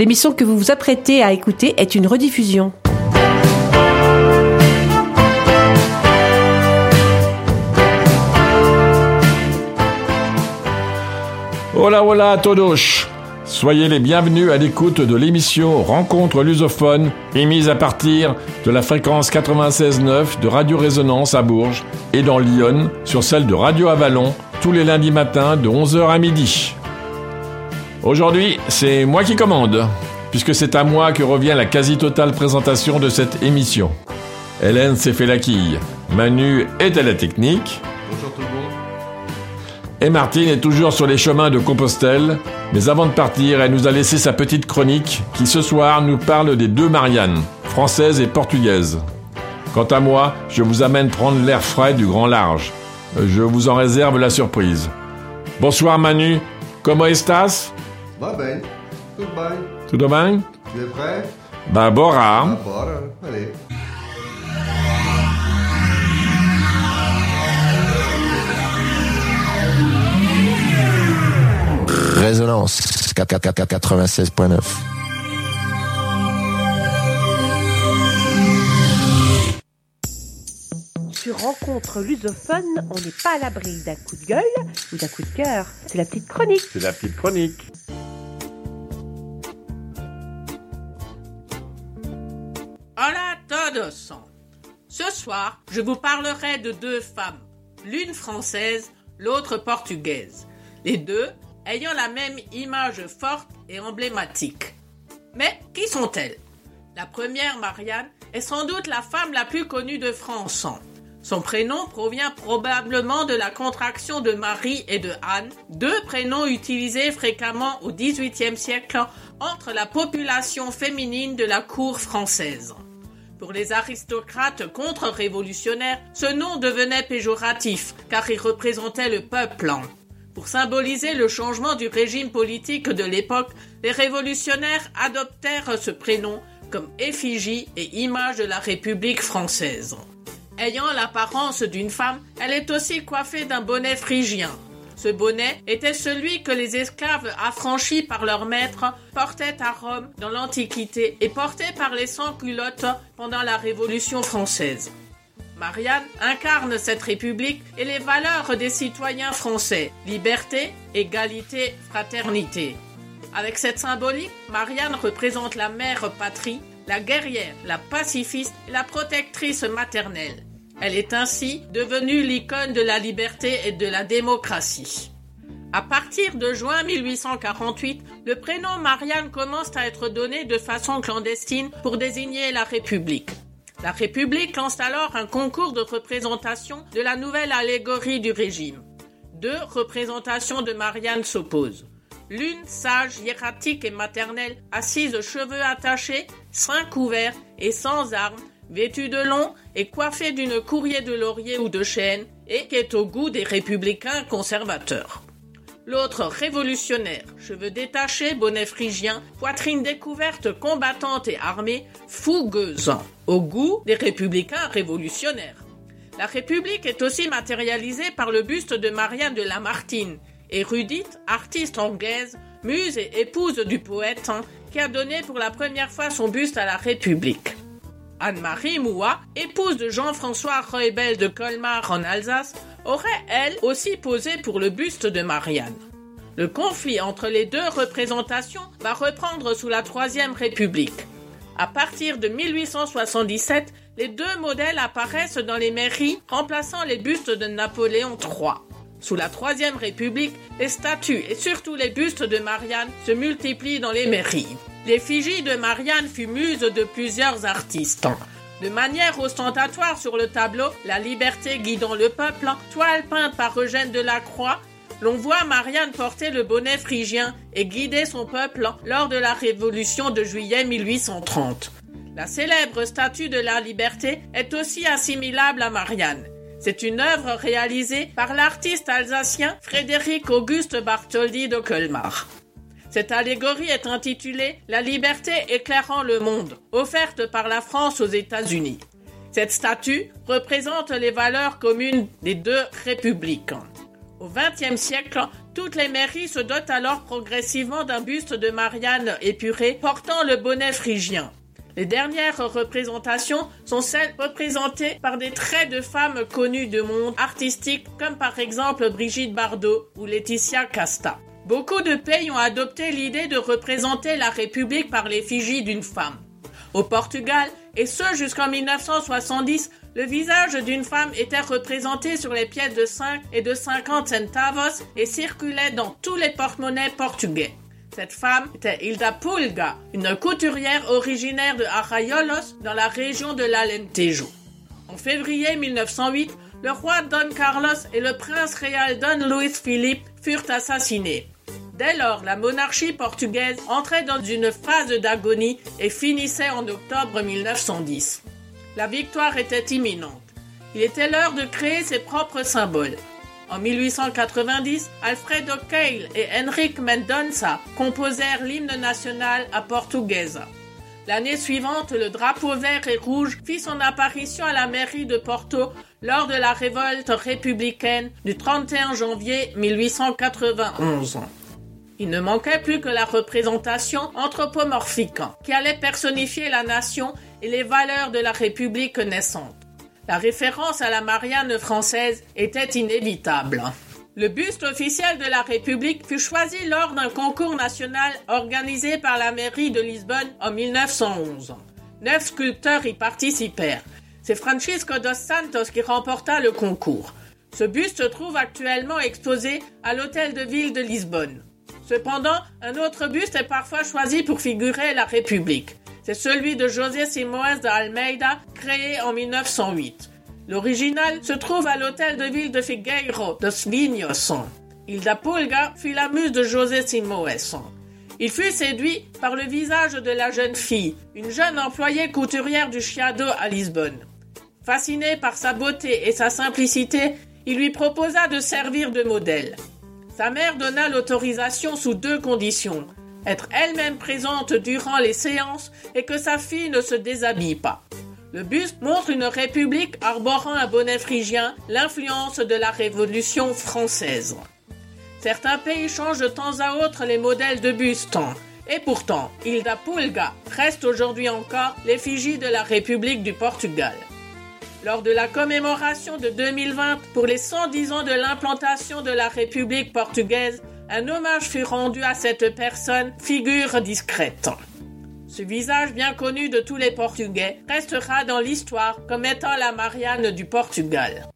L'émission que vous vous apprêtez à écouter est une rediffusion. Hola hola todos Soyez les bienvenus à l'écoute de l'émission Rencontre lusophone, émise à partir de la fréquence 96.9 de Radio Résonance à Bourges et dans Lyon sur celle de Radio Avalon tous les lundis matins de 11h à midi. Aujourd'hui, c'est moi qui commande, puisque c'est à moi que revient la quasi-totale présentation de cette émission. Hélène s'est fait la quille, Manu est à la technique. Bonjour tout le monde. Et Martine est toujours sur les chemins de Compostelle, mais avant de partir, elle nous a laissé sa petite chronique qui ce soir nous parle des deux Marianne, française et portugaise. Quant à moi, je vous amène prendre l'air frais du grand large. Je vous en réserve la surprise. Bonsoir Manu, comment estás? Va bem, tudo bem. Tudo bem? Tu es prêt? Bah bora. Ah, bora. Allez. Résonance 96.9. Sur Rencontre lusophone, on n'est pas à l'abri d'un coup de gueule ou d'un coup de cœur. C'est la petite chronique. C'est la petite chronique. Ce soir, je vous parlerai de deux femmes, l'une française, l'autre portugaise, les deux ayant la même image forte et emblématique. Mais qui sont-elles? La première, Marianne, est sans doute la femme la plus connue de France. Son prénom provient probablement de la contraction de Marie et de Anne, deux prénoms utilisés fréquemment au XVIIIe siècle entre la population féminine de la cour française. Pour les aristocrates contre-révolutionnaires, ce nom devenait péjoratif, car il représentait le peuple. Pour symboliser le changement du régime politique de l'époque, les révolutionnaires adoptèrent ce prénom comme effigie et image de la République française. Ayant l'apparence d'une femme, elle est aussi coiffée d'un bonnet phrygien. Ce bonnet était celui que les esclaves affranchis par leur maître portaient à Rome dans l'Antiquité et portaient par les sans-culottes pendant la Révolution française. Marianne incarne cette République et les valeurs des citoyens français, liberté, égalité, fraternité. Avec cette symbolique, Marianne représente la mère patrie, la guerrière, la pacifiste et la protectrice maternelle. Elle est ainsi devenue l'icône de la liberté et de la démocratie. À partir de juin 1848, le prénom Marianne commence à être donné de façon clandestine pour désigner la République. La République lance alors un concours de représentation de la nouvelle allégorie du régime. Deux représentations de Marianne s'opposent. L'une sage, hiératique et maternelle, assise cheveux attachés, seins couverts et sans armes, vêtue de long et coiffée d'une courrier de laurier ou de chêne, et qui est au goût des républicains conservateurs. L'autre révolutionnaire, cheveux détachés, bonnet phrygien, poitrine découverte, combattante et armée, fougueuse, au goût des républicains révolutionnaires. La République est aussi matérialisée par le buste de Marianne de Lamartine, érudite, artiste anglaise, muse et épouse du poète, qui a donné pour la première fois son buste à la République. Anne-Marie Moua, épouse de Jean-François Reubel de Colmar en Alsace, aurait elle aussi posé pour le buste de Marianne. Le conflit entre les deux représentations va reprendre sous la Troisième République. À partir de 1877, les deux modèles apparaissent dans les mairies, remplaçant les bustes de Napoléon III. Sous la Troisième République, les statues et surtout les bustes de Marianne se multiplient dans les mairies. L'effigie de Marianne fut muse de plusieurs artistes. De manière ostentatoire sur le tableau, La liberté guidant le peuple, toile peinte par Eugène Delacroix, l'on voit Marianne porter le bonnet phrygien et guider son peuple lors de la Révolution de juillet 1830. La célèbre statue de la liberté est aussi assimilable à Marianne. C'est une œuvre réalisée par l'artiste alsacien Frédéric Auguste Bartholdi de Colmar. Cette allégorie est intitulée La liberté éclairant le monde, offerte par la France aux États-Unis. Cette statue représente les valeurs communes des deux républiques. Au XXe siècle, toutes les mairies se dotent alors progressivement d'un buste de Marianne épurée portant le bonnet phrygien. Les dernières représentations sont celles représentées par des traits de femmes connues du monde artistique comme par exemple Brigitte Bardot ou Laetitia Casta. Beaucoup de pays ont adopté l'idée de représenter la République par l'effigie d'une femme. Au Portugal, et ce jusqu'en 1970, le visage d'une femme était représenté sur les pièces de 5 et de 50 centavos et circulait dans tous les porte-monnaies portugais. Cette femme était Hilda Pulga, une couturière originaire de Arraiolos dans la région de l'Alentejo. En février 1908, le roi Don Carlos et le prince réal Don Luis Philippe furent assassinés. Dès lors, la monarchie portugaise entrait dans une phase d'agonie et finissait en octobre 1910. La victoire était imminente. Il était l'heure de créer ses propres symboles. En 1890, Alfredo Keil et Henrique Mendonça composèrent l'hymne national à Portuguesa. L'année suivante, le drapeau vert et rouge fit son apparition à la mairie de Porto lors de la révolte républicaine du 31 janvier 1891. Il ne manquait plus que la représentation anthropomorphique qui allait personnifier la nation et les valeurs de la République naissante. La référence à la Marianne française était inévitable. Le buste officiel de la République fut choisi lors d'un concours national organisé par la mairie de Lisbonne en 1911. Neuf sculpteurs y participèrent. C'est Francisco dos Santos qui remporta le concours. Ce buste se trouve actuellement exposé à l'hôtel de ville de Lisbonne. Cependant, un autre buste est parfois choisi pour figurer la République. C'est celui de José Simões de Almeida, créé en 1908. L'original se trouve à l'hôtel de ville de Figueiro dos Vinhos. Hilda Pulga fut la muse de José Simões. Il fut séduit par le visage de la jeune fille, une jeune employée couturière du Chiado à Lisbonne. Fasciné par sa beauté et sa simplicité, il lui proposa de servir de modèle. Sa mère donna l'autorisation sous deux conditions être elle-même présente durant les séances et que sa fille ne se déshabille pas. Le buste montre une république arborant un bonnet phrygien, l'influence de la Révolution française. Certains pays changent de temps à autre les modèles de buste. Et pourtant, Hilda Pulga reste aujourd'hui encore l'effigie de la République du Portugal. Lors de la commémoration de 2020 pour les 110 ans de l'implantation de la République portugaise, un hommage fut rendu à cette personne, figure discrète. Ce visage bien connu de tous les Portugais restera dans l'histoire comme étant la Marianne du Portugal.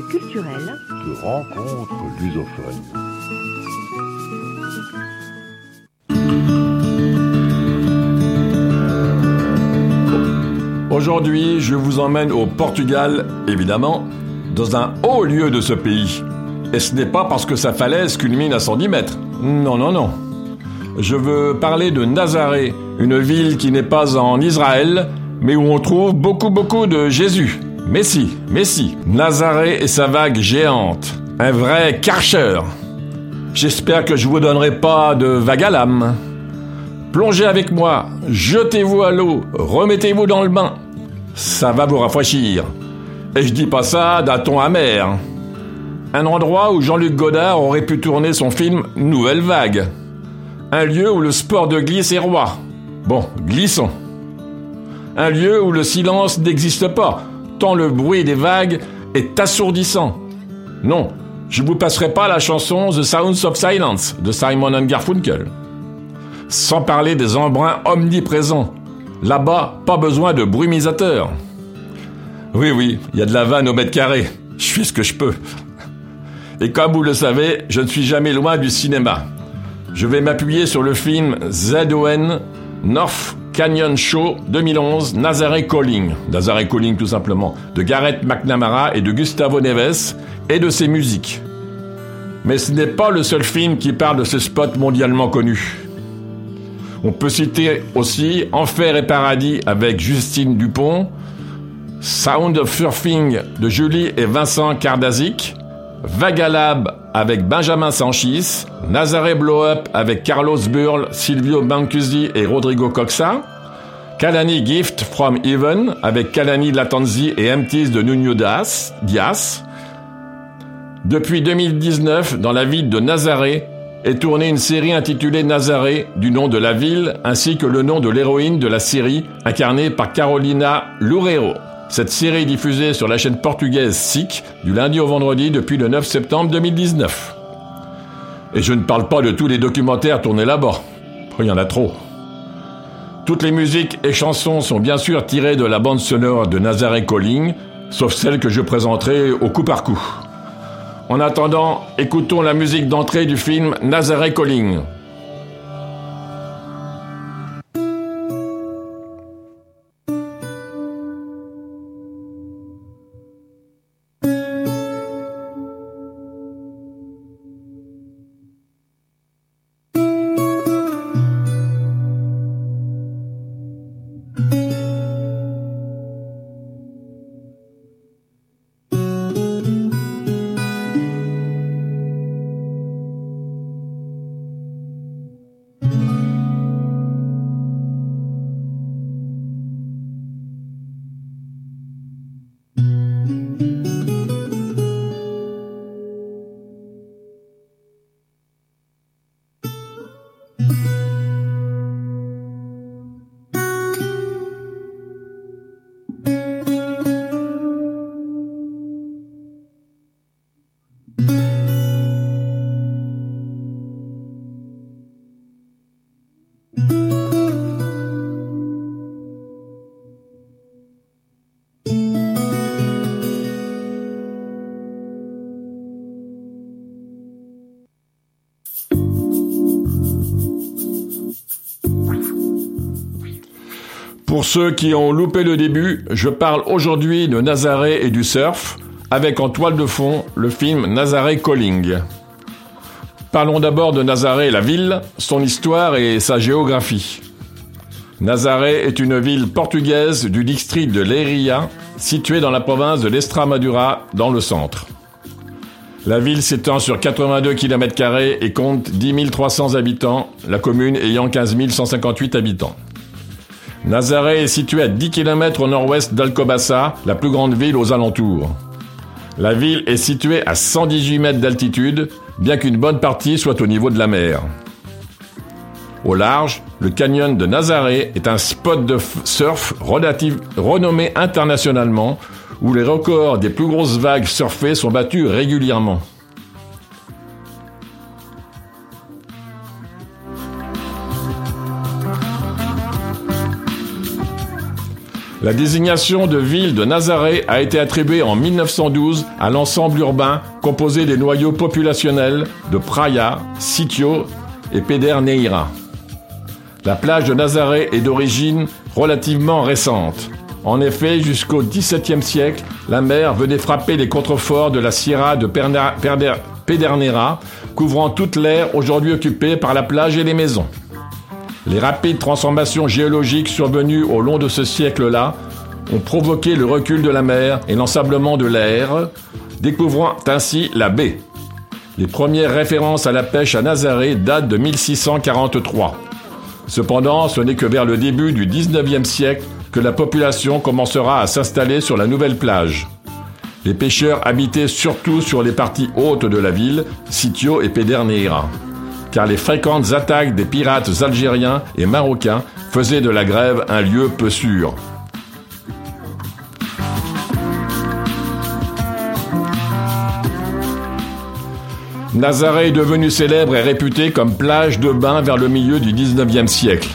Chronique culturelle. de rencontres lusophones. Aujourd'hui, je vous emmène au Portugal, évidemment, dans un haut lieu de ce pays. Et ce n'est pas parce que sa falaise culmine à 110 mètres. Non, non, non. Je veux parler de Nazaré, une ville qui n'est pas en Israël, mais où on trouve beaucoup, beaucoup de Jésus. Mais si, mais si. Nazaré et sa vague géante. Un vrai karcher. J'espère que je vous donnerai pas de vague à l'âme. Plongez avec moi, jetez-vous à l'eau, remettez-vous dans le bain. Ça va vous rafraîchir. Et je dis pas ça d'un ton amer. Un endroit où Jean-Luc Godard aurait pu tourner son film Nouvelle Vague. Un lieu où le sport de glisse est roi. Bon, glissons. Un lieu où le silence n'existe pas, tant le bruit des vagues est assourdissant. Non, je vous passerai pas la chanson The Sounds of Silence de Simon and Garfunkel. Sans parler des embruns omniprésents. Là-bas, pas besoin de brumisateur. Oui, oui, il y a de la vanne au mètre carré. Je fais ce que je peux. Et comme vous le savez, je ne suis jamais loin du cinéma. Je vais m'appuyer sur le film ZON North Canyon Show 2011 Nazareth Calling, Nazareth Calling tout simplement, de Gareth McNamara et de Gustavo Neves et de ses musiques. Mais ce n'est pas le seul film qui parle de ce spot mondialement connu. On peut citer aussi Enfer et Paradis avec Justine Dupont, Sound of Surfing de Julie et Vincent Kardazik, Vagalab avec Benjamin Sanchis, Nazaré Blow Up avec Carlos Burl, Silvio Mancusi et Rodrigo Coxa, Kalani Gift from Heaven avec Kalani Latanzi et Empties de Nuno Diaz, Diaz. Depuis 2019, dans la ville de Nazaré, est tournée une série intitulée Nazaré, du nom de la ville, ainsi que le nom de l'héroïne de la série, incarnée par Carolina Loureiro. Cette série est diffusée sur la chaîne portugaise SIC du lundi au vendredi depuis le 9 septembre 2019. Et je ne parle pas de tous les documentaires tournés là-bas. Il y en a trop. Toutes les musiques et chansons sont bien sûr tirées de la bande sonore de Nazaré Calling, sauf celle que je présenterai au coup par coup. En attendant, écoutons la musique d'entrée du film Nazaré Calling. Ceux qui ont loupé le début, je parle aujourd'hui de Nazaré et du surf, avec en toile de fond le film Nazaré Calling. Parlons d'abord de Nazaré, la ville, son histoire et sa géographie. Nazaré est une ville portugaise du district de Leiria, située dans la province de l'Estremadura, dans le centre. La ville s'étend sur 82 km et compte 10 300 habitants, la commune ayant 15 158 habitants. Nazaré est située à 10 km au nord-ouest d'Alcobaça, la plus grande ville aux alentours. La ville est située à 118 mètres d'altitude, bien qu'une bonne partie soit au niveau de la mer. Au large, le canyon de Nazaré est un spot de surf renommé internationalement où les records des plus grosses vagues surfées sont battus régulièrement. La désignation de ville de Nazaré a été attribuée en 1912 à l'ensemble urbain composé des noyaux populationnels de Praia, Sitio et Pederneira. La plage de Nazaré est d'origine relativement récente. En effet, jusqu'au XVIIe siècle, la mer venait frapper les contreforts de la Sierra de Perna- Pedernera, couvrant toute l'aire aujourd'hui occupée par la plage et les maisons. Les rapides transformations géologiques survenues au long de ce siècle-là ont provoqué le recul de la mer et l'ensablement de l'air, découvrant ainsi la baie. Les premières références à la pêche à Nazaré datent de 1643. Cependant, ce n'est que vers le début du 19e siècle que la population commencera à s'installer sur la nouvelle plage. Les pêcheurs habitaient surtout sur les parties hautes de la ville, Sitio et Pederneira, car les fréquentes attaques des pirates algériens et marocains faisaient de la grève un lieu peu sûr. Nazaré est devenu célèbre et réputé comme plage de bain vers le milieu du 19e siècle.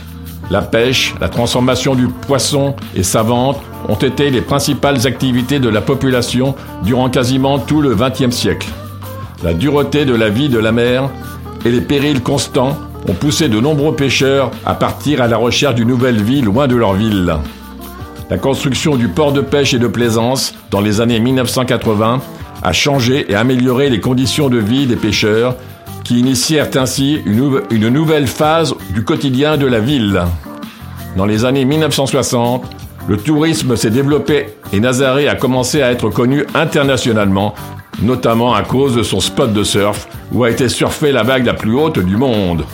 La pêche, la transformation du poisson et sa vente ont été les principales activités de la population durant quasiment tout le XXe siècle. La dureté de la vie de la mer et les périls constants ont poussé de nombreux pêcheurs à partir à la recherche d'une nouvelle vie loin de leur ville. La construction du port de pêche et de plaisance dans les années 1980 a changé et amélioré les conditions de vie des pêcheurs qui initièrent ainsi une, nouve- une nouvelle phase du quotidien de la ville. Dans les années 1960, le tourisme s'est développé et Nazaré a commencé à être connu internationalement, notamment à cause de son spot de surf où a été surfée la vague la plus haute du monde.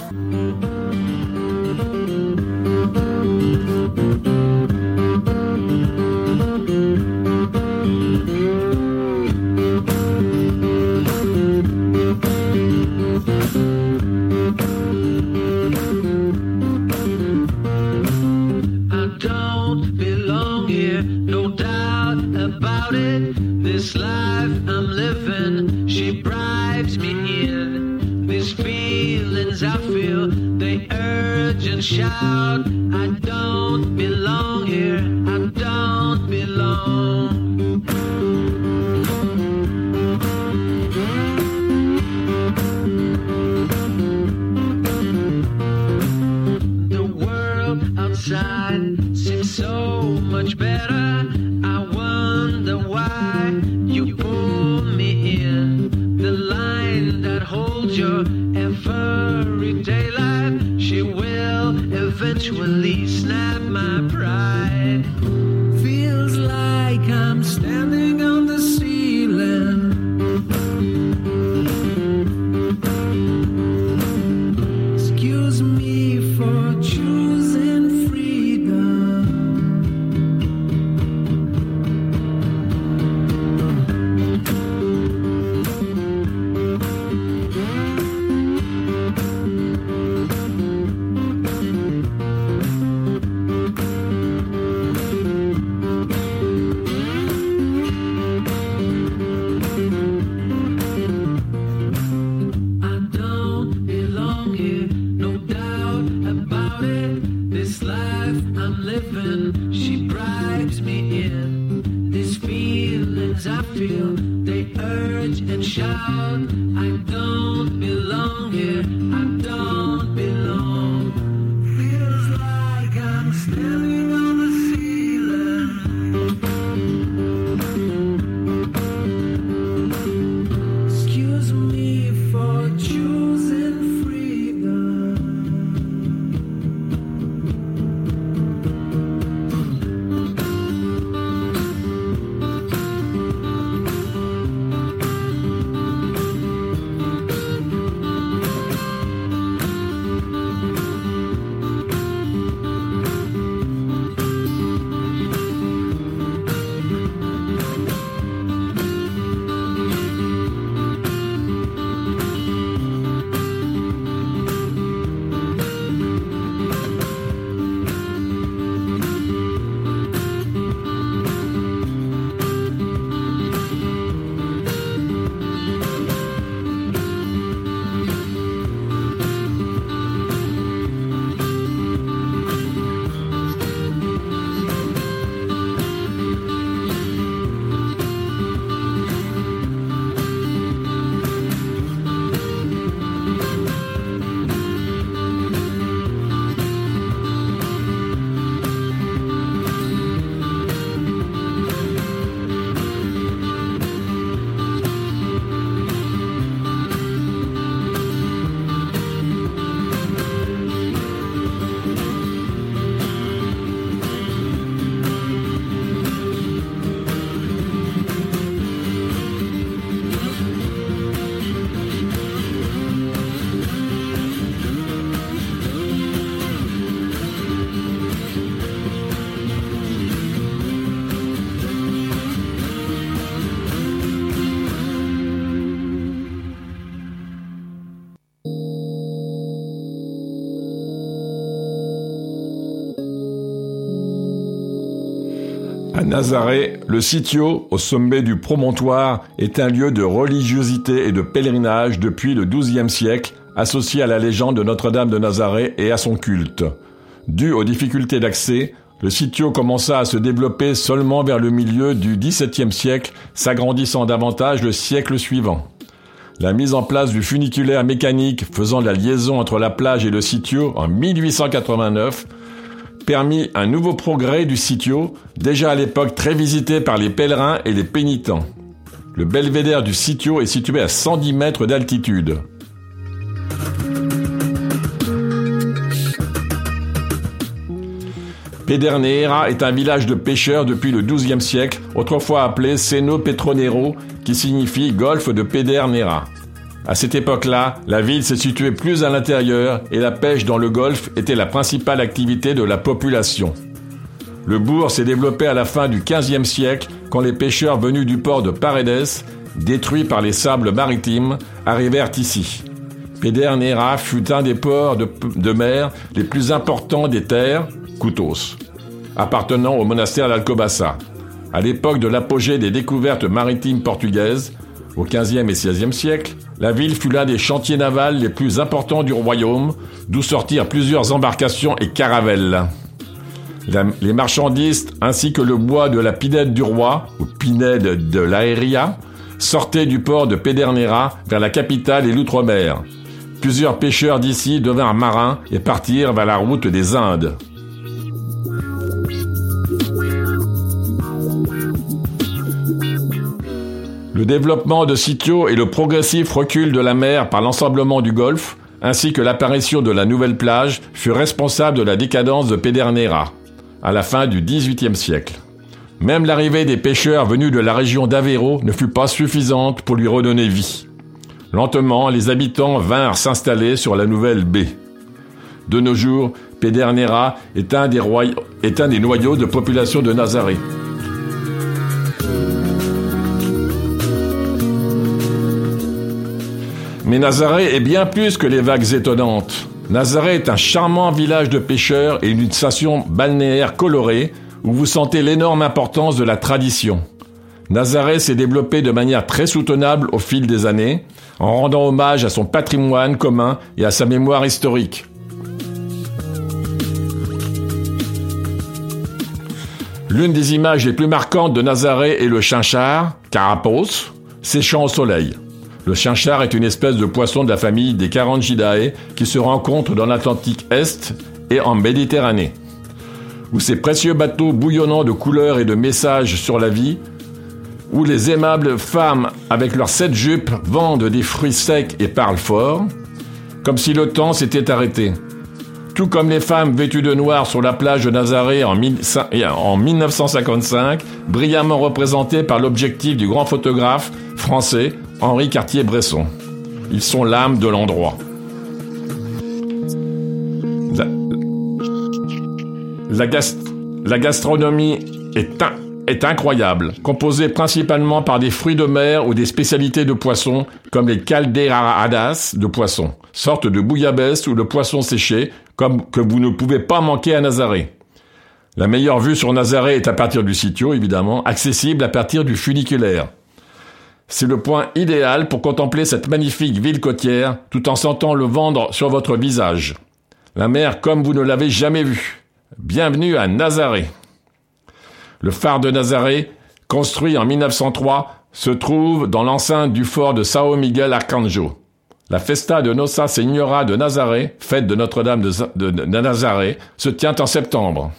You pull me in. The line that holds your Nazareth, le sitio, au sommet du promontoire, est un lieu de religiosité et de pèlerinage depuis le XIIe siècle, associé à la légende de Notre-Dame de Nazareth et à son culte. Dû aux difficultés d'accès, le sitio commença à se développer seulement vers le milieu du XVIIe siècle, s'agrandissant davantage le siècle suivant. La mise en place du funiculaire mécanique faisant la liaison entre la plage et le sitio en 1889 permit un nouveau progrès du sitio, déjà à l'époque très visité par les pèlerins et les pénitents. Le belvédère du sitio est situé à 110 mètres d'altitude. Pedernera est un village de pêcheurs depuis le XIIe siècle, autrefois appelé Seno Petronero, qui signifie golfe de Pedernera. À cette époque-là, la ville s'est située plus à l'intérieur et la pêche dans le golfe était la principale activité de la population. Le bourg s'est développé à la fin du XVe siècle quand les pêcheurs venus du port de Paredes, détruits par les sables maritimes, arrivèrent ici. Pedernera fut un des ports de, mer les plus importants des terres, Coutos, appartenant au monastère d'Alcobaça. À l'époque de l'apogée des découvertes maritimes portugaises, au XVe et XVIe siècle, la ville fut l'un des chantiers navals les plus importants du royaume, d'où sortirent plusieurs embarcations et caravelles. Les marchandises ainsi que le bois de la pinède du roi, ou pinède de l'Aéria, sortaient du port de Pedernera vers la capitale et l'outre-mer. Plusieurs pêcheurs d'ici devinrent marins et partirent vers la route des Indes. Le développement de Sitio et le progressif recul de la mer par l'ensemblement du golfe, ainsi que l'apparition de la nouvelle plage, furent responsables de la décadence de Pedernera, à la fin du XVIIIe siècle. Même l'arrivée des pêcheurs venus de la région d'Aveiro ne fut pas suffisante pour lui redonner vie. Lentement, les habitants vinrent s'installer sur la nouvelle baie. De nos jours, Pedernera est un des, est un des noyaux de population de Nazareth. Mais Nazareth est bien plus que les vagues étonnantes. Nazareth est un charmant village de pêcheurs et une station balnéaire colorée où vous sentez l'énorme importance de la tradition. Nazareth s'est développé de manière très soutenable au fil des années, en rendant hommage à son patrimoine commun et à sa mémoire historique. L'une des images les plus marquantes de Nazareth est le chinchard, Carapos, séchant au soleil. Le chinchard est une espèce de poisson de la famille des Carangidae qui se rencontre dans l'Atlantique Est et en Méditerranée. Où ces précieux bateaux bouillonnants de couleurs et de messages sur la vie, où les aimables femmes avec leurs sept jupes vendent des fruits secs et parlent fort, comme si le temps s'était arrêté. Tout comme les femmes vêtues de noir sur la plage de mille- en 1955, brillamment représentées par l'objectif du grand photographe français Henri Cartier-Bresson. Ils sont l'âme de l'endroit. La, la gas- la gastronomie est, in- est incroyable, composée principalement par des fruits de mer ou des spécialités de poissons, comme les caldeiradas de poissons, sorte de bouillabaisse ou de poisson séché, que vous ne pouvez pas manquer à Nazareth. La meilleure vue sur Nazareth est à partir du sitio, évidemment, accessible à partir du funiculaire. C'est le point idéal pour contempler cette magnifique ville côtière tout en sentant le vendre sur votre visage. La mer comme vous ne l'avez jamais vue. Bienvenue à Nazareth. Le phare de Nazareth, construit en 1903, se trouve dans l'enceinte du fort de Sao Miguel Arcanjo. La festa de Nossa Senhora de Nazareth, fête de Notre-Dame de, de- de Nazareth, se tient en septembre.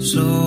So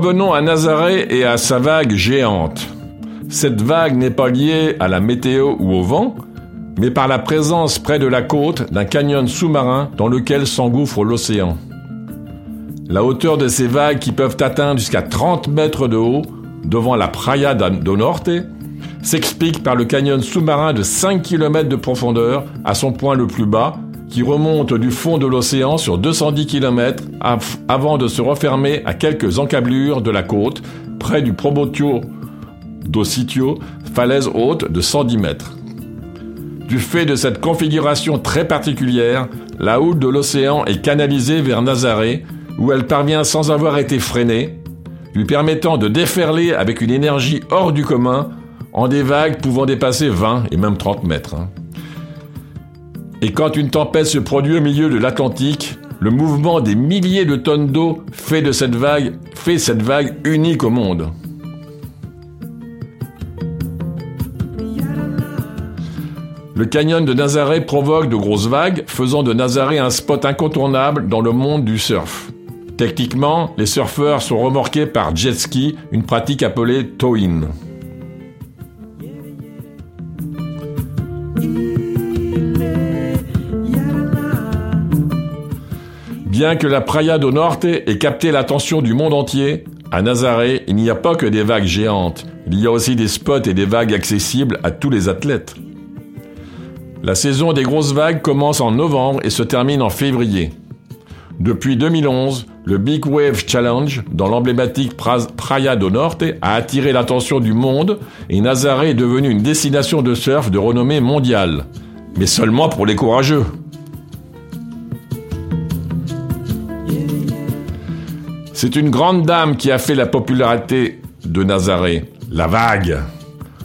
revenons à Nazaré et à sa vague géante. Cette vague n'est pas liée à la météo ou au vent, mais par la présence près de la côte d'un canyon sous-marin dans lequel s'engouffre l'océan. La hauteur de ces vagues qui peuvent atteindre jusqu'à 30 mètres de haut devant la Praia do Norte s'explique par le canyon sous-marin de 5 km de profondeur à son point le plus bas qui remonte du fond de l'océan sur 210 km avant de se refermer à quelques encablures de la côte près du Probotio do Sitio, falaise haute de 110 mètres. Du fait de cette configuration très particulière, la houle de l'océan est canalisée vers Nazaré, où elle parvient sans avoir été freinée, lui permettant de déferler avec une énergie hors du commun en des vagues pouvant dépasser 20 et même 30 mètres. Et quand une tempête se produit au milieu de l'Atlantique, le mouvement des milliers de tonnes d'eau fait de cette vague, fait cette vague unique au monde. Le canyon de Nazaré provoque de grosses vagues, faisant de Nazaré un spot incontournable dans le monde du surf. Techniquement, les surfeurs sont remorqués par jet ski, une pratique appelée towing. Bien que la Praia do Norte ait capté l'attention du monde entier, à Nazaré, il n'y a pas que des vagues géantes, il y a aussi des spots et des vagues accessibles à tous les athlètes. La saison des grosses vagues commence en novembre et se termine en février. Depuis 2011, le Big Wave Challenge, dans l'emblématique Pra- Praia do Norte, a attiré l'attention du monde et Nazaré est devenu une destination de surf de renommée mondiale. Mais seulement pour les courageux. C'est une grande dame qui a fait la popularité de Nazaré, la vague.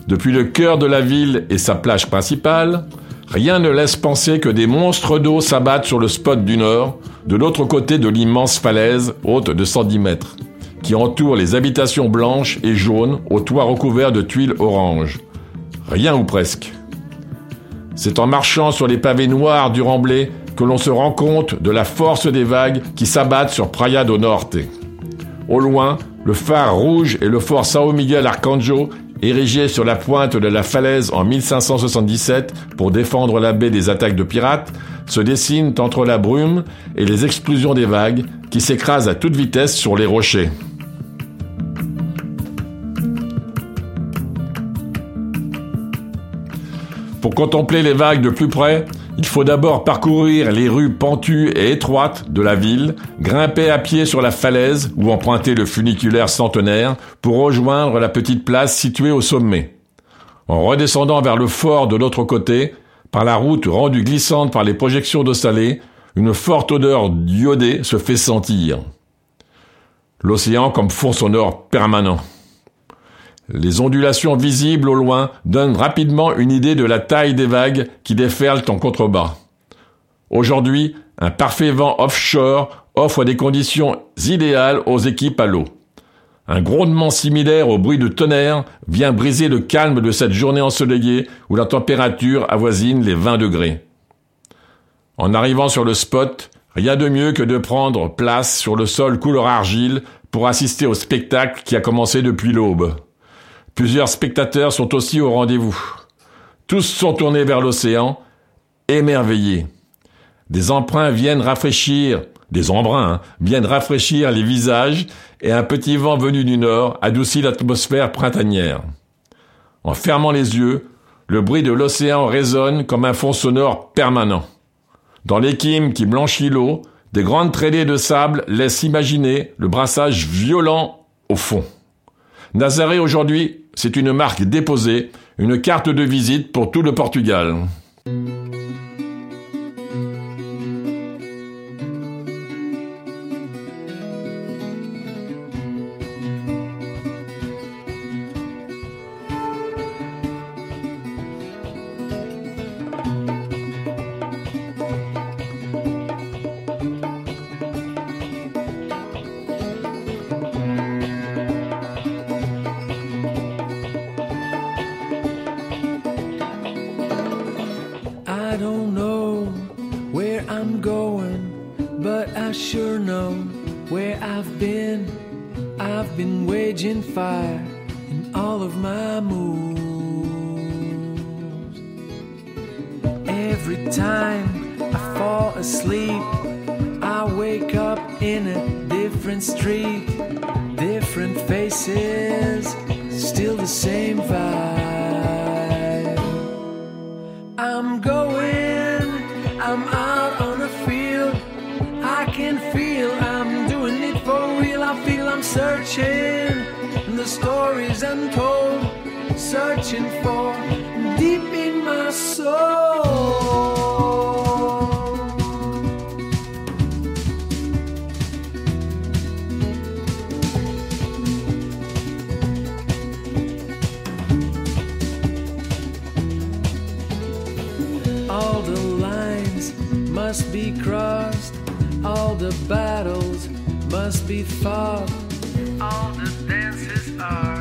Depuis le cœur de la ville et sa plage principale, rien ne laisse penser que des monstres d'eau s'abattent sur le spot du nord, de l'autre côté de l'immense falaise haute de 110 mètres, qui entoure les habitations blanches et jaunes aux toits recouverts de tuiles oranges. Rien ou presque. C'est en marchant sur les pavés noirs du Remblai que l'on se rend compte de la force des vagues qui s'abattent sur Praia do Norte. Au loin, le phare rouge et le fort São Miguel Arcanjo, érigés sur la pointe de la falaise en 1577 pour défendre la baie des attaques de pirates, se dessinent entre la brume et les explosions des vagues qui s'écrasent à toute vitesse sur les rochers. Pour contempler les vagues de plus près, il faut d'abord parcourir les rues pentues et étroites de la ville, grimper à pied sur la falaise ou emprunter le funiculaire centenaire pour rejoindre la petite place située au sommet. En redescendant vers le fort de l'autre côté, par la route rendue glissante par les projections d'eau salée, une forte odeur iodée se fait sentir. L'océan comme fond sonore permanent. Les ondulations visibles au loin donnent rapidement une idée de la taille des vagues qui déferlent en contrebas. Aujourd'hui, un parfait vent offshore offre des conditions idéales aux équipes à l'eau. Un grondement similaire au bruit de tonnerre vient briser le calme de cette journée ensoleillée où la température avoisine les 20 degrés. En arrivant sur le spot, rien de mieux que de prendre place sur le sol couleur argile pour assister au spectacle qui a commencé depuis l'aube. Plusieurs spectateurs sont aussi au rendez-vous. Tous sont tournés vers l'océan, émerveillés. Des emprunts viennent rafraîchir, des embruns hein, viennent rafraîchir les visages et un petit vent venu du nord adoucit l'atmosphère printanière. En fermant les yeux, le bruit de l'océan résonne comme un fond sonore permanent. Dans l'équime qui blanchit l'eau, des grandes traînées de sable laissent imaginer le brassage violent au fond. Nazaré aujourd'hui c'est une marque déposée, une carte de visite pour tout le Portugal. Must be fought. All the dances are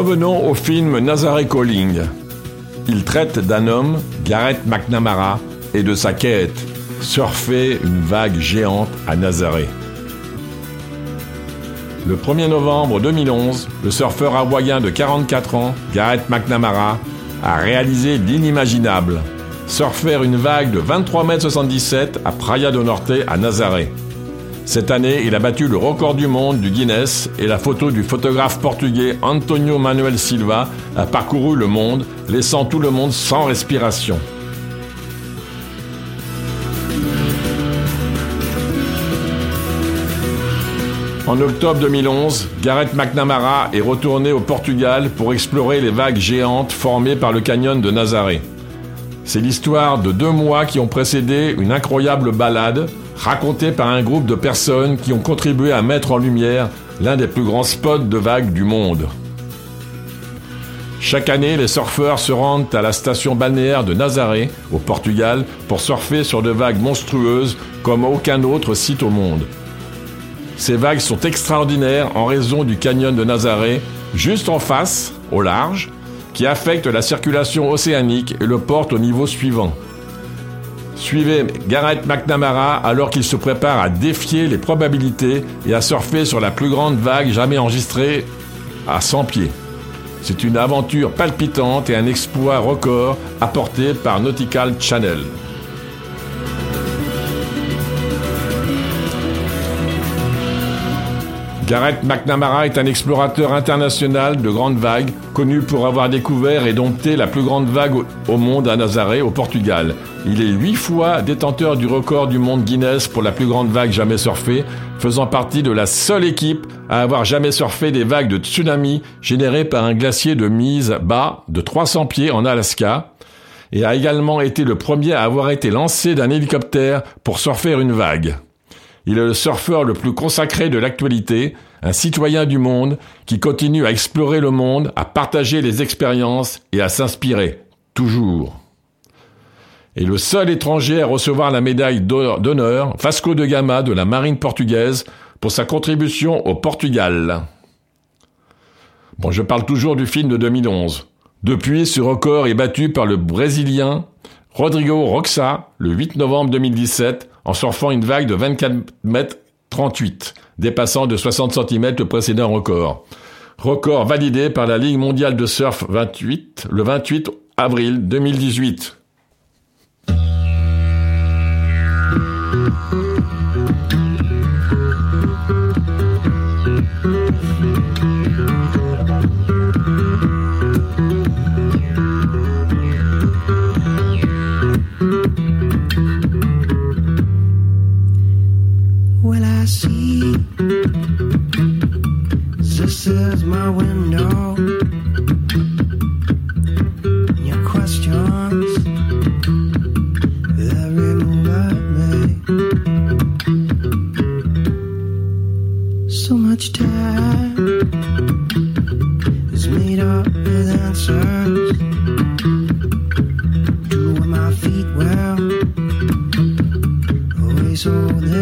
revenons au film Nazareth Calling. Il traite d'un homme, Gareth McNamara, et de sa quête, surfer une vague géante à Nazareth. Le 1er novembre 2011, le surfeur hawaïen de 44 ans, Gareth McNamara, a réalisé l'inimaginable. Surfer une vague de 23,77 m à Praia do Norte à Nazaré. Cette année, il a battu le record du monde du Guinness et la photo du photographe portugais Antonio Manuel Silva a parcouru le monde, laissant tout le monde sans respiration. En octobre 2011, Gareth McNamara est retourné au Portugal pour explorer les vagues géantes formées par le canyon de Nazaré. C'est l'histoire de deux mois qui ont précédé une incroyable balade racontée par un groupe de personnes qui ont contribué à mettre en lumière l'un des plus grands spots de vagues du monde. Chaque année, les surfeurs se rendent à la station balnéaire de Nazaré, au Portugal, pour surfer sur de vagues monstrueuses comme aucun autre site au monde. Ces vagues sont extraordinaires en raison du canyon de Nazaré, juste en face, au large, qui affecte la circulation océanique et le porte au niveau suivant. Suivez Gareth McNamara alors qu'il se prépare à défier les probabilités et à surfer sur la plus grande vague jamais enregistrée à 100 pieds. C'est une aventure palpitante et un exploit record apporté par Nautical Channel. Gareth McNamara est un explorateur international de grandes vagues, connu pour avoir découvert et dompté la plus grande vague au- au monde à Nazaré, au Portugal. Il est huit fois détenteur du record du monde Guinness pour la plus grande vague jamais surfée, faisant partie de la seule équipe à avoir jamais surfé des vagues de tsunami générées par un glacier de mise bas de 300 pieds en Alaska, et a également été le premier à avoir été lancé d'un hélicoptère pour surfer une vague. Il est le surfeur le plus consacré de l'actualité, un citoyen du monde qui continue à explorer le monde, à partager les expériences et à s'inspirer, toujours. Et le seul étranger à recevoir la médaille d'honneur- Vasco de Gama de la marine portugaise, pour sa contribution au Portugal. Bon, je parle toujours du film de 2011. Depuis, ce record est battu par le Brésilien Rodrigo Roxa le 8 novembre 2017 en surfant une vague de 24 mètres 38, dépassant de 60 cm le précédent record. Record validé par la Ligue mondiale de surf 28 le 28 avril 2018.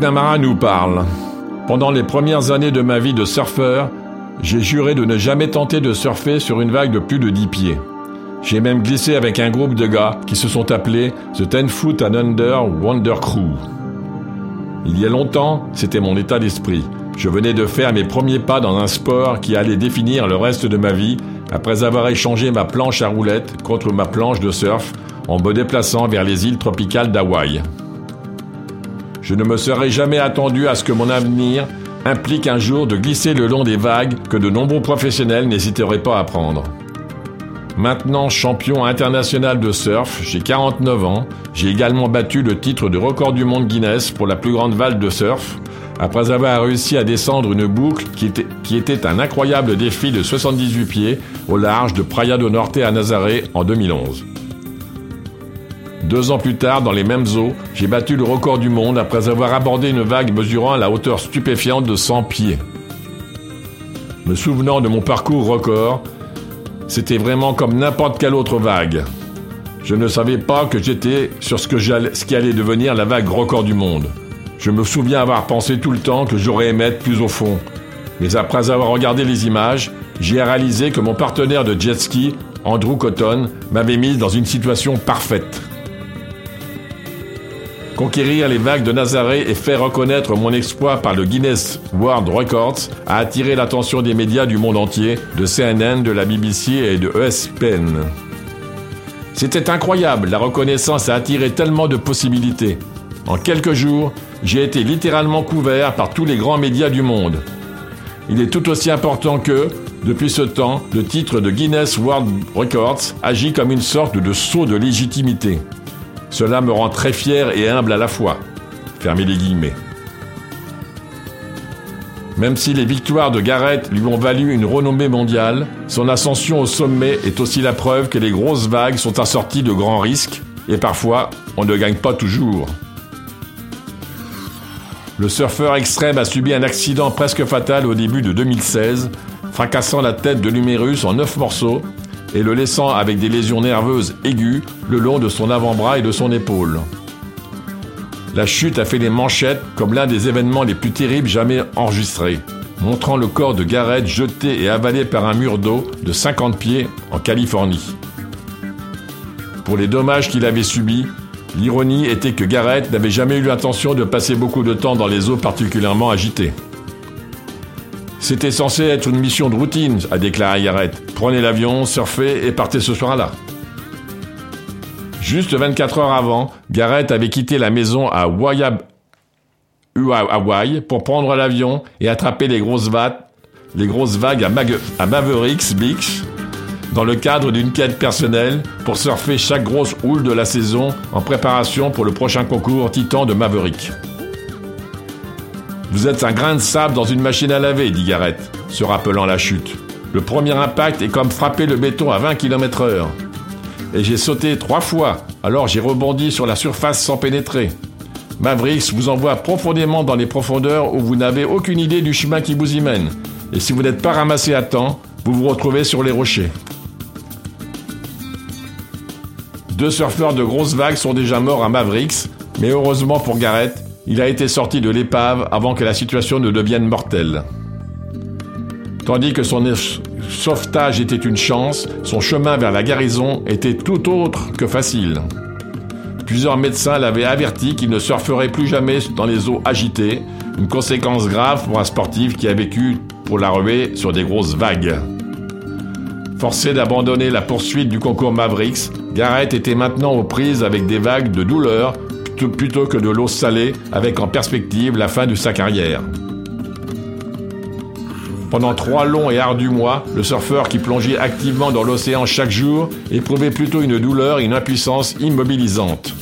McNamara nous parle. Pendant les premières années de ma vie de surfeur, j'ai juré de ne jamais tenter de surfer sur une vague de plus de 10 pieds. J'ai même glissé avec un groupe de gars qui se sont appelés The Ten Foot and Under Wonder Crew. Il y a longtemps, c'était mon état d'esprit. Je venais de faire mes premiers pas dans un sport qui allait définir le reste de ma vie après avoir échangé ma planche à roulettes contre ma planche de surf en me déplaçant vers les îles tropicales d'Hawaï. Je ne me serais jamais attendu à ce que mon avenir implique un jour de glisser le long des vagues que de nombreux professionnels n'hésiteraient pas à prendre. Maintenant champion international de surf, j'ai 49 ans, j'ai également battu le titre de record du monde Guinness pour la plus grande vague de surf, après avoir réussi à descendre une boucle qui était, qui était un incroyable défi de 78 pieds au large de Praia do Norte à Nazaré en 2011. Deux ans plus tard, dans les mêmes eaux, j'ai battu le record du monde après avoir abordé une vague mesurant la hauteur stupéfiante de 100 pieds. Me souvenant de mon parcours record, c'était vraiment comme n'importe quelle autre vague. Je ne savais pas que j'étais sur ce, ce qui allait devenir la vague record du monde. Je me souviens avoir pensé tout le temps que j'aurais aimé être plus au fond. Mais après avoir regardé les images, j'ai réalisé que mon partenaire de jet ski, Andrew Cotton, m'avait mis dans une situation parfaite. Conquérir les vagues de Nazaré et faire reconnaître mon exploit par le Guinness World Records a attiré l'attention des médias du monde entier, de CNN, de la BBC et de ESPN. C'était incroyable, la reconnaissance a attiré tellement de possibilités. En quelques jours, j'ai été littéralement couvert par tous les grands médias du monde. Il est tout aussi important que, depuis ce temps, le titre de Guinness World Records agit comme une sorte de sceau de légitimité. Cela me rend très fier et humble à la fois. Fermez les guillemets. Même si les victoires de Garrett lui ont valu une renommée mondiale, son ascension au sommet est aussi la preuve que les grosses vagues sont assorties de grands risques et parfois on ne gagne pas toujours. Le surfeur extrême a subi un accident presque fatal au début de 2016, fracassant la tête de l'humérus en neuf morceaux et le laissant avec des lésions nerveuses aiguës le long de son avant-bras et de son épaule. La chute a fait les manchettes comme l'un des événements les plus terribles jamais enregistrés, montrant le corps de Garrett jeté et avalé par un mur d'eau de 50 pieds en Californie. Pour les dommages qu'il avait subis, l'ironie était que Garrett n'avait jamais eu l'intention de passer beaucoup de temps dans les eaux particulièrement agitées. C'était censé être une mission de routine, a déclaré Garrett. Prenez l'avion, surfez et partez ce soir-là. Juste 24 heures avant, Garrett avait quitté la maison à Wayab, Hawaii pour prendre l'avion et attraper les grosses, vagues à Mavericks Beach dans le cadre d'une quête personnelle pour surfer chaque grosse houle de la saison en préparation pour le prochain concours Titan de Maverick. Vous êtes un grain de sable dans une machine à laver, dit Garrett, se rappelant la chute. Le premier impact est comme frapper le béton à 20 km heure. Et j'ai sauté trois fois, alors j'ai rebondi sur la surface sans pénétrer. Mavericks vous envoie profondément dans les profondeurs où vous n'avez aucune idée du chemin qui vous y mène. Et si vous n'êtes pas ramassé à temps, vous vous retrouvez sur les rochers. Deux surfeurs de grosses vagues sont déjà morts à Mavericks, mais heureusement pour Garrett, il a été sorti de l'épave avant que la situation ne devienne mortelle. Tandis que son sauvetage était une chance, son chemin vers la guérison était tout autre que facile. Plusieurs médecins l'avaient averti qu'il ne surferait plus jamais dans les eaux agitées, une conséquence grave pour un sportif qui a vécu pour la ruée sur des grosses vagues. Forcé d'abandonner la poursuite du concours Mavericks, Garrett était maintenant aux prises avec des vagues de douleur plutôt- plutôt que de l'eau salée, avec en perspective la fin de sa carrière. Pendant trois longs et ardus mois, le surfeur qui plongeait activement dans l'océan chaque jour éprouvait plutôt une douleur et une impuissance immobilisantes.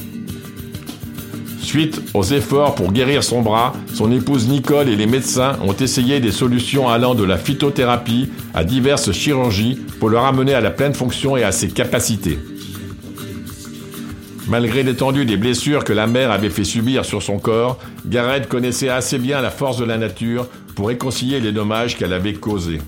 Suite aux efforts pour guérir son bras, son épouse Nicole et les médecins ont essayé des solutions allant de la phytothérapie à diverses chirurgies pour le ramener à la pleine fonction et à ses capacités. Malgré l'étendue des blessures que la mer avait fait subir sur son corps, Garrett connaissait assez bien la force de la nature pour réconcilier les dommages qu'elle avait causés.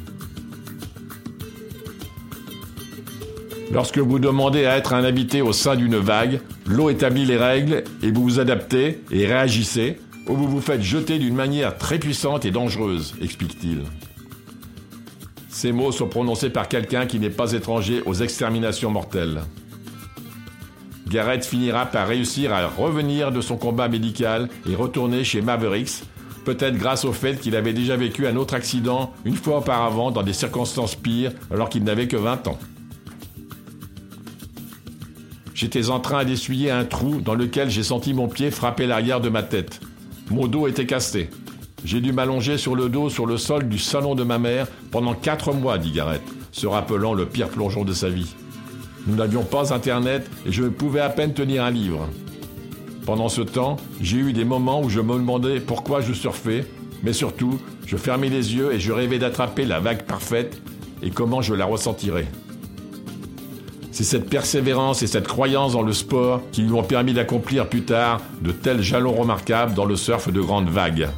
Lorsque vous demandez à être un habité au sein d'une vague, l'eau établit les règles et vous vous adaptez et réagissez, où vous vous faites jeter d'une manière très puissante et dangereuse, explique-t-il. Ces mots sont prononcés par quelqu'un qui n'est pas étranger aux exterminations mortelles. Garrett finira par réussir à revenir de son combat médical et retourner chez Mavericks, peut-être grâce au fait qu'il avait déjà vécu un autre accident une fois auparavant dans des circonstances pires alors qu'il n'avait que 20 ans. J'étais en train d'essuyer un trou dans lequel j'ai senti mon pied frapper l'arrière de ma tête. Mon dos était cassé. J'ai dû m'allonger sur le dos sur le sol du salon de ma mère pendant quatre mois, dit Garrett, se rappelant le pire plongeon de sa vie. Nous n'avions pas Internet et je pouvais à peine tenir un livre. Pendant ce temps, j'ai eu des moments où je me demandais pourquoi je surfais, mais surtout, je fermais les yeux et je rêvais d'attraper la vague parfaite et comment je la ressentirais. C'est cette persévérance et cette croyance dans le sport qui lui ont permis d'accomplir plus tard de tels jalons remarquables dans le surf de grandes vagues.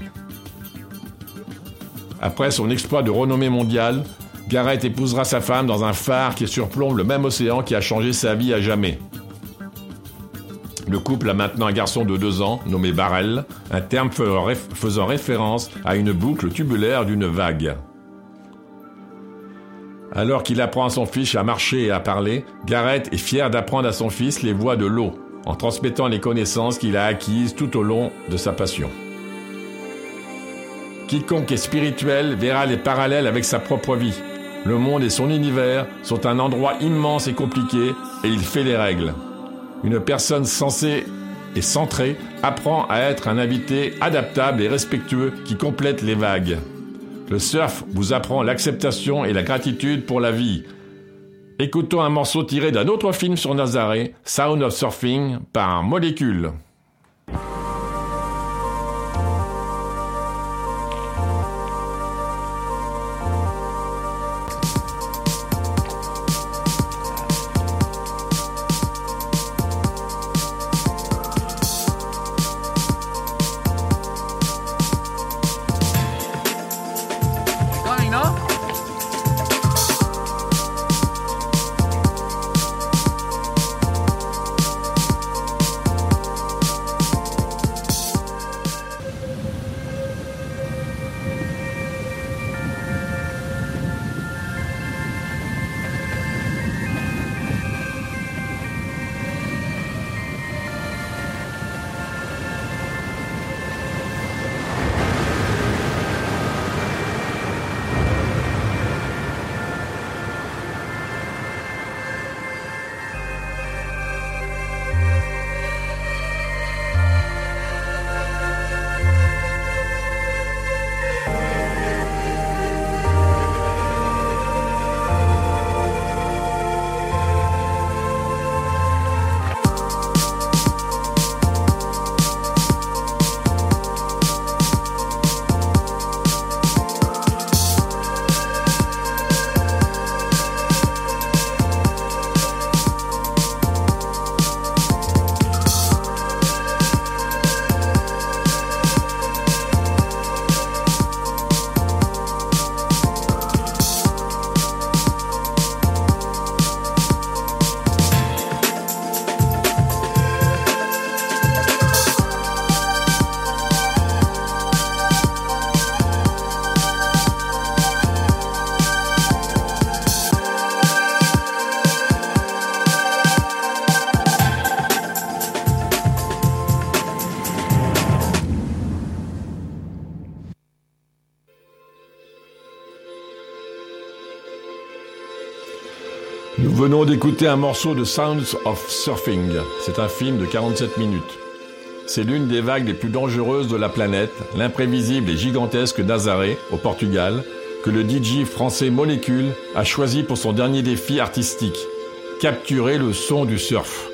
Après son exploit de renommée mondiale, Garrett épousera sa femme dans un phare qui surplombe le même océan qui a changé sa vie à jamais. Le couple a maintenant un garçon de deux ans, nommé Barrel, un terme faisant référence à une boucle tubulaire d'une vague. Alors qu'il apprend à son fils à marcher et à parler, Garrett est fier d'apprendre à son fils les voies de l'eau, en transmettant les connaissances qu'il a acquises tout au long de sa passion. Quiconque est spirituel verra les parallèles avec sa propre vie. Le monde et son univers sont un endroit immense et compliqué, et il fait les règles. Une personne sensée et centrée apprend à être un invité adaptable et respectueux qui complète les vagues. Le surf vous apprend l'acceptation et la gratitude pour la vie. Écoutons un morceau tiré d'un autre film sur Nazaré, Sound of Surfing, par Molécule. Venons d'écouter un morceau de Sounds of Surfing. C'est un film de 47 minutes. C'est l'une des vagues les plus dangereuses de la planète, l'imprévisible et gigantesque Nazaré, au Portugal, que le DJ français Molécule a choisi pour son dernier défi artistique, capturer le son du surf.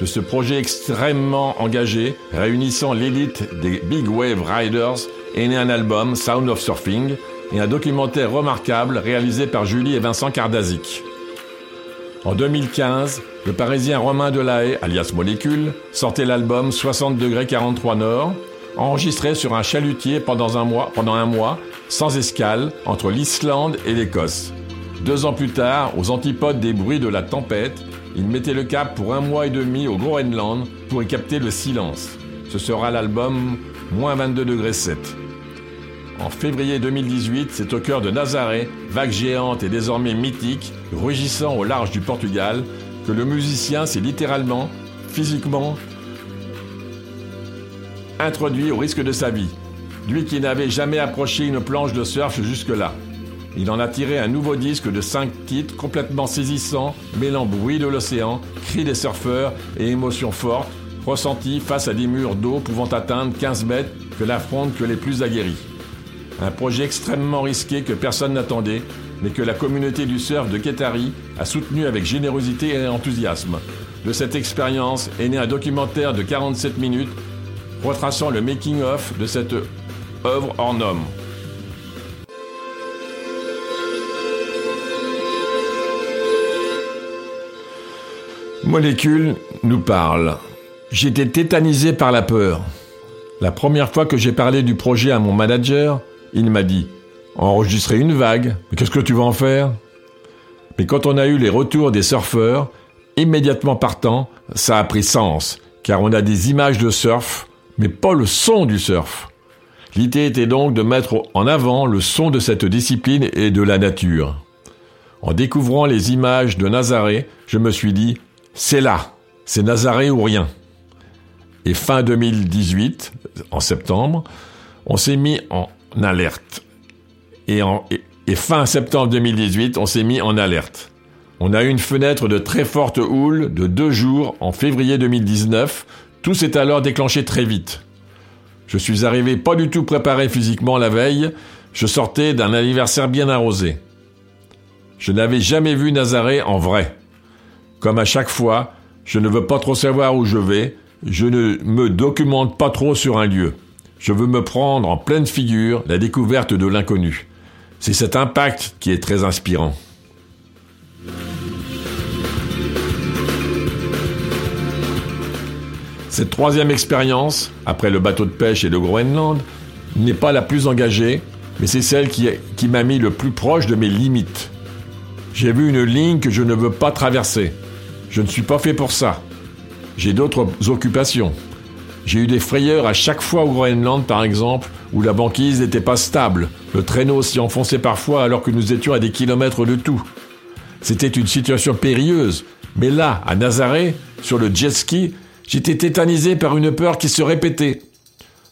De ce projet extrêmement engagé, réunissant l'élite des Big Wave Riders, est né un album, Sound of Surfing, et un documentaire remarquable réalisé par Julie et Vincent Cardazic. En 2015, le Parisien Romain Delahaye, alias Molécule, sortait l'album 60 degrés 43 Nord, enregistré sur un chalutier pendant un mois, sans escale, entre l'Islande et l'Écosse. Deux ans plus tard, aux antipodes des bruits de la tempête, il mettait le cap pour un mois et demi au Groenland pour y capter le silence. Ce sera l'album moins 22 degrés 7. En février 2018, c'est au cœur de Nazaré, vague géante et désormais mythique, rugissant au large du Portugal, que le musicien s'est littéralement, physiquement, introduit au risque de sa vie. Lui qui n'avait jamais approché une planche de surf jusque-là. Il en a tiré un nouveau disque de 5 titres complètement saisissant, mêlant bruit de l'océan, cris des surfeurs et émotions fortes, ressenties face à des murs d'eau pouvant atteindre 15 mètres que n'affrontent que les plus aguerris. Un projet extrêmement risqué que personne n'attendait, mais que la communauté du surf de Ketari a soutenu avec générosité et enthousiasme. De cette expérience est né un documentaire de 47 minutes retraçant le making-of de cette œuvre hors norme. Molécule nous parle. J'étais tétanisé par la peur. La première fois que j'ai parlé du projet à mon manager, il m'a dit Enregistrer une vague, mais qu'est-ce que tu vas en faire? Mais quand on a eu les retours des surfeurs, immédiatement partant, ça a pris sens, car on a des images de surf, mais pas le son du surf. L'idée était donc de mettre en avant le son de cette discipline et de la nature. En découvrant les images de Nazaré, je me suis dit, c'est là, c'est Nazaré ou rien. Et fin 2018, en septembre, on s'est mis en alerte. Et, en, et, fin septembre 2018, on s'est mis en alerte. On a eu une fenêtre de très forte houle de deux jours en février 2019. Tout s'est alors déclenché très vite. Je suis arrivé pas du tout préparé physiquement la veille. Je sortais d'un anniversaire bien arrosé. Je n'avais jamais vu Nazaré en vrai. Comme à chaque fois, je ne veux pas trop savoir où je vais. Je ne me documente pas trop sur un lieu. Je veux me prendre en pleine figure la découverte de l'inconnu. C'est cet impact qui est très inspirant. Cette troisième expérience, après le bateau de pêche et le Groenland, n'est pas la plus engagée, mais c'est celle qui, m'a mis le plus proche de mes limites. J'ai vu une ligne que je ne veux pas traverser. Je ne suis pas fait pour ça. J'ai d'autres occupations. J'ai eu des frayeurs à chaque fois au Groenland, par exemple, où la banquise n'était pas stable. Le traîneau s'y enfonçait parfois alors que nous étions à des kilomètres de tout. C'était une situation périlleuse. Mais là, à Nazaré, sur le jet ski, j'étais tétanisé par une peur qui se répétait.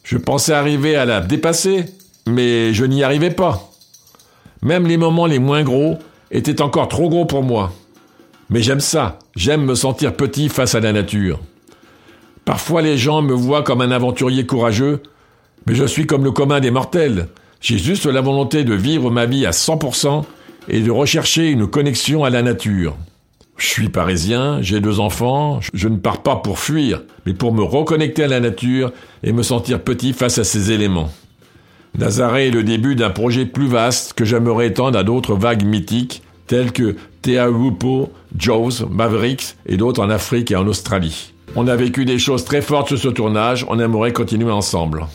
Je pensais arriver à la dépasser, mais je n'y arrivais pas. Même les moments les moins gros étaient encore trop gros pour moi. Mais j'aime ça, j'aime me sentir petit face à la nature. Parfois les gens me voient comme un aventurier courageux, mais je suis comme le commun des mortels. J'ai juste la volonté de vivre ma vie à 100% et de rechercher une connexion à la nature. Je suis parisien, j'ai deux enfants, je ne pars pas pour fuir, mais pour me reconnecter à la nature et me sentir petit face à ces éléments. Nazaré est le début d'un projet plus vaste que j'aimerais étendre à d'autres vagues mythiques, telles que Teahupo, Jaws, Mavericks et d'autres en Afrique et en Australie. On a vécu des choses très fortes sur ce tournage, on aimerait continuer ensemble.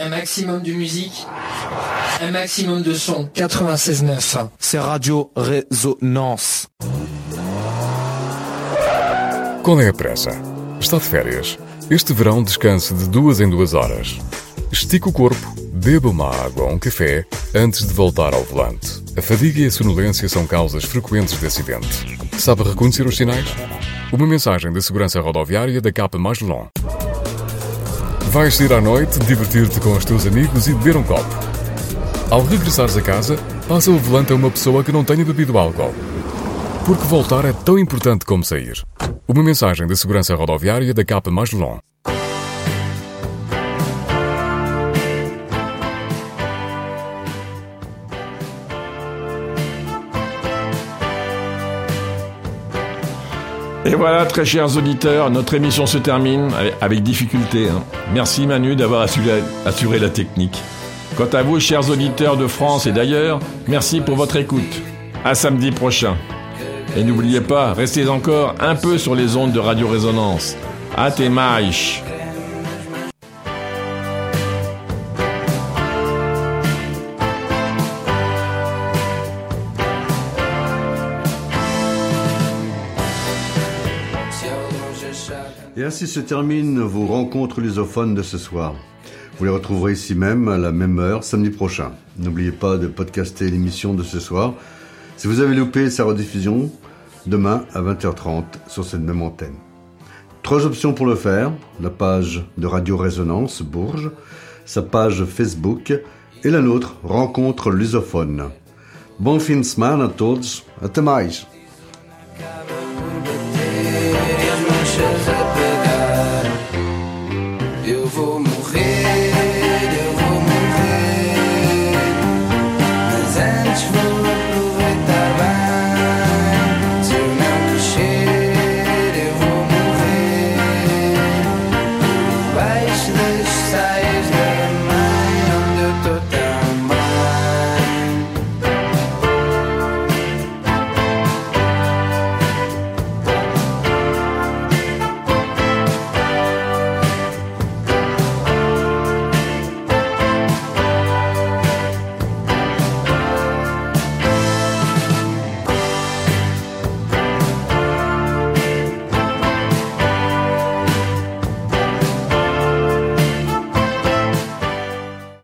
Un maximum de musique, un maximum de son. 96.9. C'est Radio Résonance. Qual é a pressa? Está de férias. Este verão descanse de duas em duas horas. Estique o corpo, beba uma água ou um café antes de voltar ao volante. A fadiga e a sonolência são causas frequentes de acidente. Sabe reconhecer os sinais? Uma mensagem da segurança rodoviária da Capa Magellan. Vais sair à noite, divertir-te com os teus amigos e beber um copo. Ao regressares a casa, passa o volante a uma pessoa que não tenha bebido álcool. Porque voltar é tão importante como sair. Uma mensagem da segurança rodoviária da Capa Magellan. Et voilà, très chers auditeurs, notre émission se termine avec, difficulté. hein. Merci Manu d'avoir assuré, la technique. Quant à vous, chers auditeurs de France et d'ailleurs, merci pour votre écoute. À samedi prochain. Et n'oubliez pas, restez encore un peu sur les ondes de Radio Résonance. Até mais. Ainsi se terminent vos rencontres lusophones de ce soir. Vous les retrouverez ici même à la même heure samedi prochain. N'oubliez pas de podcaster l'émission de ce soir. Si vous avez loupé sa rediffusion, demain à 20h30 sur cette même antenne. Trois options pour le faire. La page de Radio Résonance Bourges, sa page Facebook et la nôtre Rencontre lusophone. Bon fin de semaine à todos. Até mais.